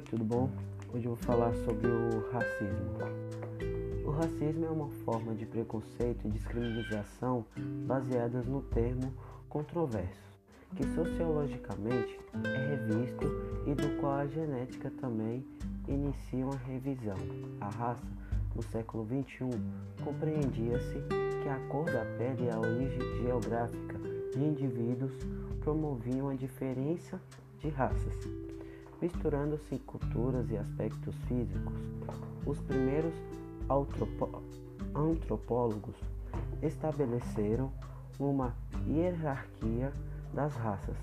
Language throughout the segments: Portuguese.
tudo bom? Hoje eu vou falar sobre o racismo. O racismo é uma forma de preconceito e discriminação baseadas no termo controverso, que sociologicamente é revisto e do qual a genética também inicia uma revisão. A raça, no século XXI, compreendia-se que a cor da pele e a origem geográfica de indivíduos promoviam a diferença de raças misturando-se culturas e aspectos físicos. Os primeiros antropólogos estabeleceram uma hierarquia das raças,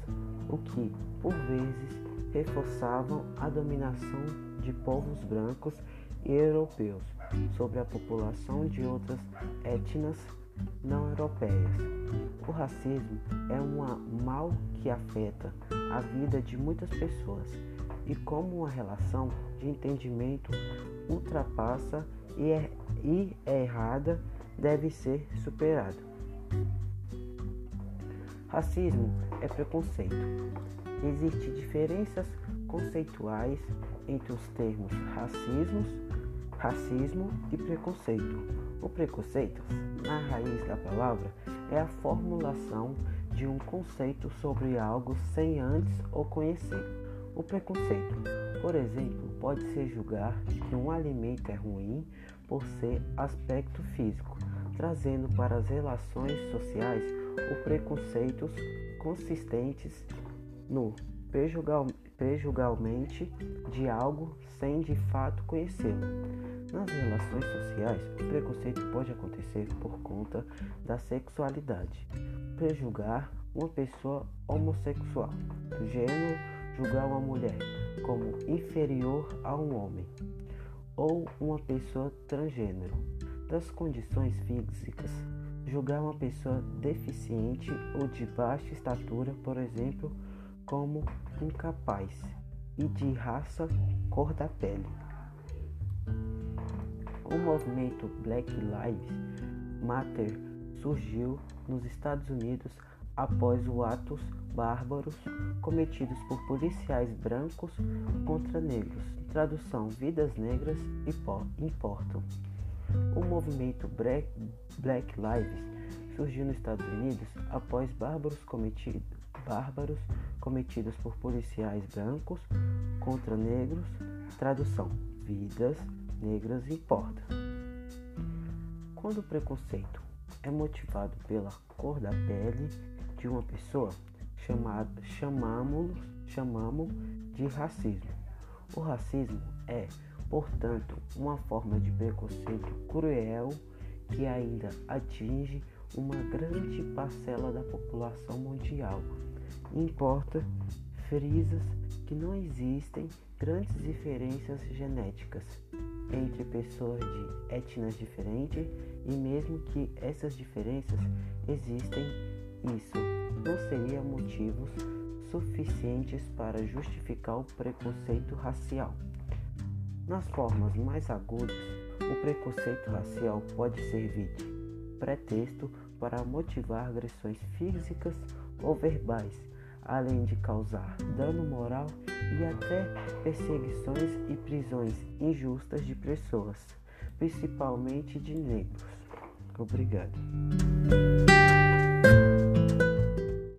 o que, por vezes, reforçavam a dominação de povos brancos e europeus sobre a população de outras etnias não europeias. O racismo é um mal que afeta a vida de muitas pessoas e como uma relação de entendimento ultrapassa e é, e é errada deve ser superado. Racismo é preconceito. Existem diferenças conceituais entre os termos racismo, racismo e preconceito. O preconceito, na raiz da palavra, é a formulação de um conceito sobre algo sem antes o conhecer. O preconceito, por exemplo, pode ser julgar que um alimento é ruim por ser aspecto físico, trazendo para as relações sociais o preconceitos consistentes no prejulgamento de algo sem de fato conhecê-lo. Nas relações sociais, o preconceito pode acontecer por conta da sexualidade, prejulgar uma pessoa homossexual, gênero julgar uma mulher como inferior a um homem ou uma pessoa transgênero. Das condições físicas, julgar uma pessoa deficiente ou de baixa estatura, por exemplo, como incapaz, e de raça, cor da pele. O movimento Black Lives Matter surgiu nos Estados Unidos após os atos bárbaros cometidos por policiais brancos contra negros. Tradução: Vidas negras importam. O movimento Black Lives surgiu nos Estados Unidos após bárbaros cometidos, bárbaros cometidos por policiais brancos contra negros. Tradução: Vidas negras importam. Quando o preconceito é motivado pela cor da pele, de uma pessoa, chamado, chamamos, chamamos de racismo. O racismo é, portanto, uma forma de preconceito cruel que ainda atinge uma grande parcela da população mundial. Importa frisas que não existem grandes diferenças genéticas entre pessoas de etnias diferentes e mesmo que essas diferenças existem isso não seria motivos suficientes para justificar o preconceito racial. Nas formas mais agudas, o preconceito racial pode servir de pretexto para motivar agressões físicas ou verbais, além de causar dano moral e até perseguições e prisões injustas de pessoas, principalmente de negros. Obrigado.